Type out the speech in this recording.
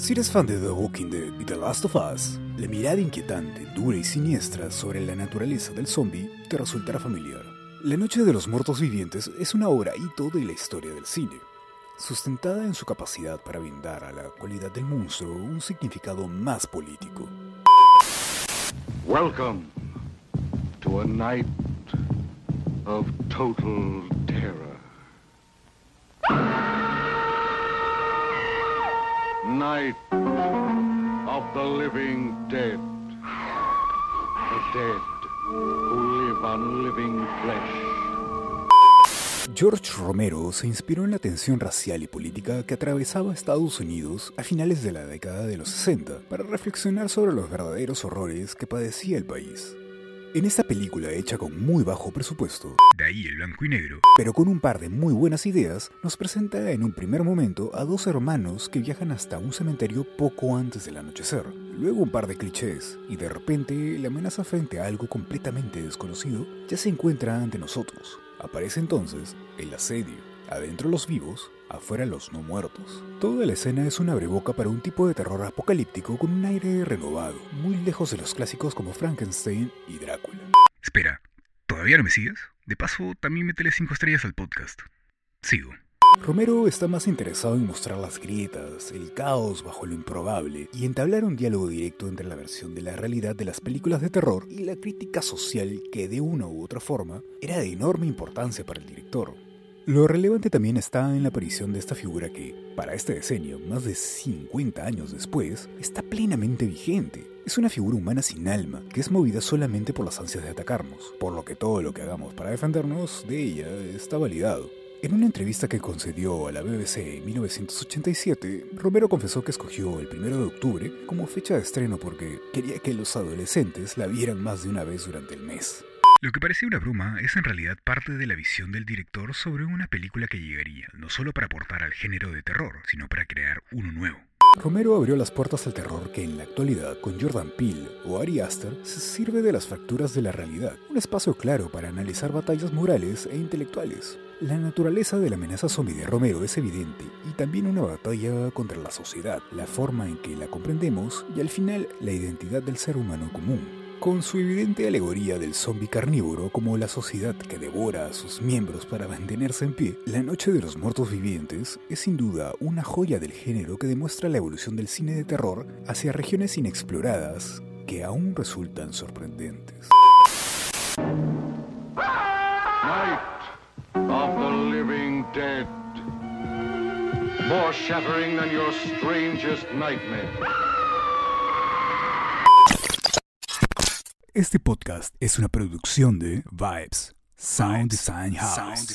Si eres fan de The Walking Dead y The Last of Us, la mirada inquietante, dura y siniestra sobre la naturaleza del zombie te resultará familiar. La Noche de los Muertos Vivientes es una obra hito de la historia del cine, sustentada en su capacidad para brindar a la cualidad del monstruo un significado más político. Welcome to a night of total terror. Night of the living dead. The dead who live on living flesh. George Romero se inspiró en la tensión racial y política que atravesaba Estados Unidos a finales de la década de los 60 para reflexionar sobre los verdaderos horrores que padecía el país. En esta película hecha con muy bajo presupuesto, de ahí el blanco y negro, pero con un par de muy buenas ideas, nos presenta en un primer momento a dos hermanos que viajan hasta un cementerio poco antes del anochecer. Luego un par de clichés, y de repente la amenaza frente a algo completamente desconocido ya se encuentra ante nosotros. Aparece entonces el asedio. Adentro los vivos, afuera los no muertos. Toda la escena es una breboca para un tipo de terror apocalíptico con un aire renovado, muy lejos de los clásicos como Frankenstein y Drácula. Espera, ¿todavía no me sigues? De paso, también métele 5 estrellas al podcast. Sigo. Romero está más interesado en mostrar las grietas, el caos bajo lo improbable y entablar un diálogo directo entre la versión de la realidad de las películas de terror y la crítica social que de una u otra forma era de enorme importancia para el director. Lo relevante también está en la aparición de esta figura que, para este decenio, más de 50 años después, está plenamente vigente. Es una figura humana sin alma, que es movida solamente por las ansias de atacarnos, por lo que todo lo que hagamos para defendernos de ella está validado. En una entrevista que concedió a la BBC en 1987, Romero confesó que escogió el 1 de octubre como fecha de estreno porque quería que los adolescentes la vieran más de una vez durante el mes. Lo que parecía una broma es en realidad parte de la visión del director sobre una película que llegaría no solo para aportar al género de terror, sino para crear uno nuevo. Romero abrió las puertas al terror que en la actualidad, con Jordan Peele o Ari Aster, se sirve de las fracturas de la realidad, un espacio claro para analizar batallas morales e intelectuales. La naturaleza de la amenaza zombie de Romero es evidente y también una batalla contra la sociedad, la forma en que la comprendemos y al final la identidad del ser humano común con su evidente alegoría del zombi carnívoro como la sociedad que devora a sus miembros para mantenerse en pie, La Noche de los Muertos Vivientes es sin duda una joya del género que demuestra la evolución del cine de terror hacia regiones inexploradas que aún resultan sorprendentes. Night of the dead. More shattering than your strangest nightmare. Este podcast es una producción de Vibes, Sound Design House.